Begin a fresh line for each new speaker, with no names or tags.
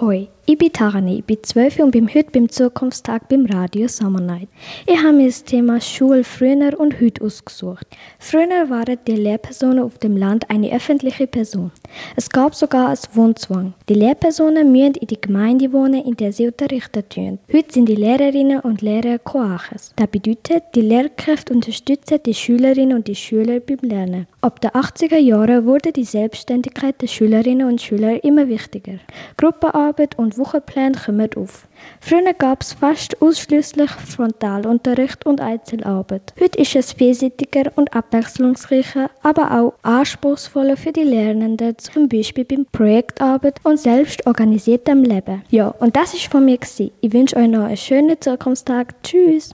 Hoi, ich bin Tarani, ich bin 12 und bin heute beim Zukunftstag beim Radio Summer Night. Ich habe mir das Thema Schule früher und heute ausgesucht. Früher waren die Lehrpersonen auf dem Land eine öffentliche Person. Es gab sogar einen Wohnzwang. Die Lehrpersonen müssen in die Gemeinde wohnen, in der sie unterrichten tun. Heute sind die Lehrerinnen und Lehrer Koaches. Das bedeutet, die Lehrkräfte unterstützen die Schülerinnen und die Schüler beim Lernen. Ab den 80er Jahren wurde die Selbstständigkeit der Schülerinnen und Schüler immer wichtiger. Gruppenarbeit und Wochenpläne kommen auf. Früher gab es fast ausschließlich Frontalunterricht und Einzelarbeit. Heute ist es vielseitiger und abwechslungsreicher, aber auch anspruchsvoller für die Lernenden, zum Beispiel beim Projektarbeit und selbst organisiertem Leben. Ja, und das ist von mir. Ich wünsche euch noch einen schönen Zukunftstag. Tschüss!